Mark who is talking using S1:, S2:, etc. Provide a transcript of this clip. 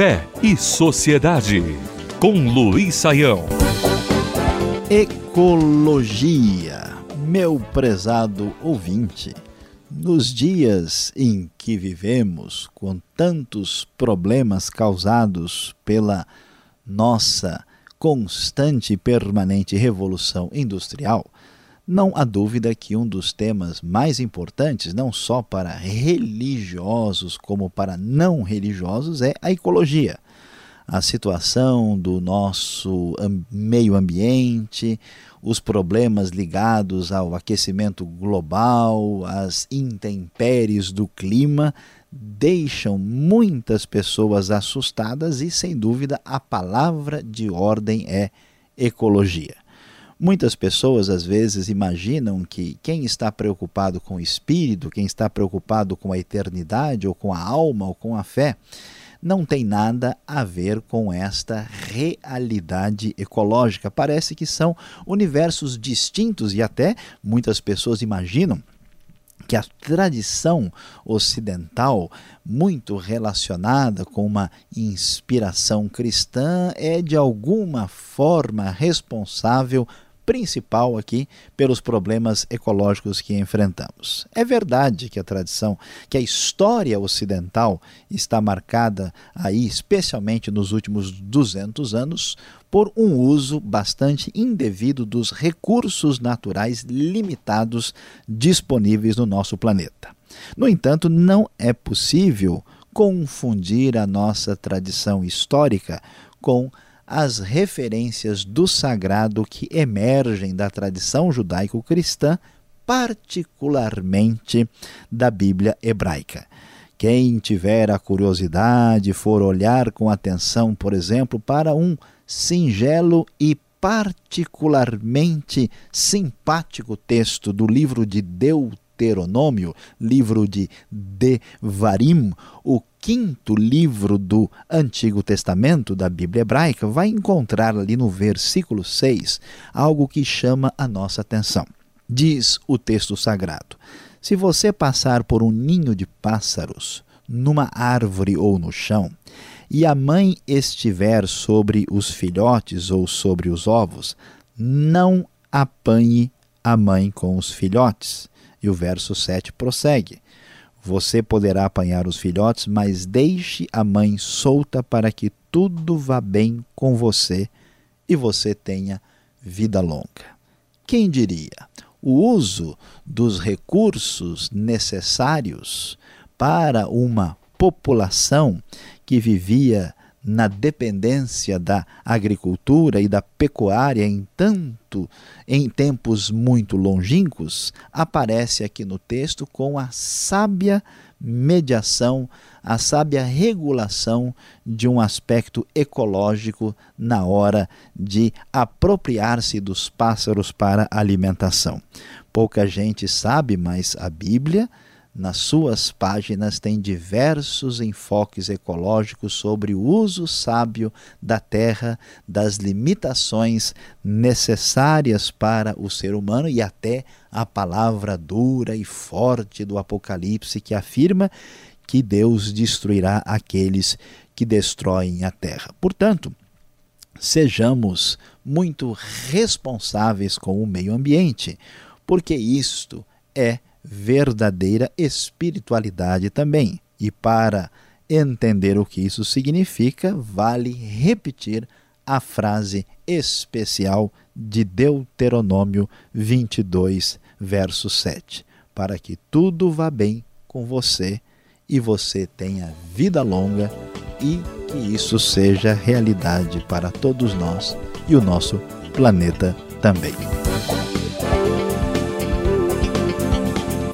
S1: Fé e Sociedade, com Luiz Saião.
S2: Ecologia, meu prezado ouvinte. Nos dias em que vivemos, com tantos problemas causados pela nossa constante e permanente revolução industrial, não há dúvida que um dos temas mais importantes, não só para religiosos como para não religiosos, é a ecologia. A situação do nosso meio ambiente, os problemas ligados ao aquecimento global, as intempéries do clima, deixam muitas pessoas assustadas e, sem dúvida, a palavra de ordem é ecologia. Muitas pessoas às vezes imaginam que quem está preocupado com o espírito, quem está preocupado com a eternidade, ou com a alma, ou com a fé, não tem nada a ver com esta realidade ecológica. Parece que são universos distintos e até muitas pessoas imaginam que a tradição ocidental, muito relacionada com uma inspiração cristã, é de alguma forma responsável principal aqui pelos problemas ecológicos que enfrentamos. É verdade que a tradição, que a história ocidental está marcada aí, especialmente nos últimos 200 anos, por um uso bastante indevido dos recursos naturais limitados disponíveis no nosso planeta. No entanto, não é possível confundir a nossa tradição histórica com as referências do sagrado que emergem da tradição judaico-cristã, particularmente da Bíblia hebraica. Quem tiver a curiosidade for olhar com atenção, por exemplo, para um singelo e particularmente simpático texto do livro de Deuteronômio, livro de Devarim, o quinto livro do Antigo Testamento da Bíblia hebraica, vai encontrar ali no versículo 6 algo que chama a nossa atenção. Diz o texto sagrado: Se você passar por um ninho de pássaros, numa árvore ou no chão, e a mãe estiver sobre os filhotes ou sobre os ovos, não apanhe a mãe com os filhotes. E o verso 7 prossegue: você poderá apanhar os filhotes, mas deixe a mãe solta para que tudo vá bem com você e você tenha vida longa. Quem diria? O uso dos recursos necessários para uma população que vivia na dependência da agricultura e da pecuária em tanto em tempos muito longínquos, aparece aqui no texto com a sábia mediação, a sábia regulação de um aspecto ecológico na hora de apropriar-se dos pássaros para alimentação. Pouca gente sabe, mas a Bíblia nas suas páginas tem diversos enfoques ecológicos sobre o uso sábio da terra, das limitações necessárias para o ser humano e até a palavra dura e forte do Apocalipse que afirma que Deus destruirá aqueles que destroem a terra. Portanto, sejamos muito responsáveis com o meio ambiente, porque isto é verdadeira espiritualidade também. E para entender o que isso significa, vale repetir a frase especial de Deuteronômio 22, verso 7. Para que tudo vá bem com você e você tenha vida longa e que isso seja realidade para todos nós e o nosso planeta também.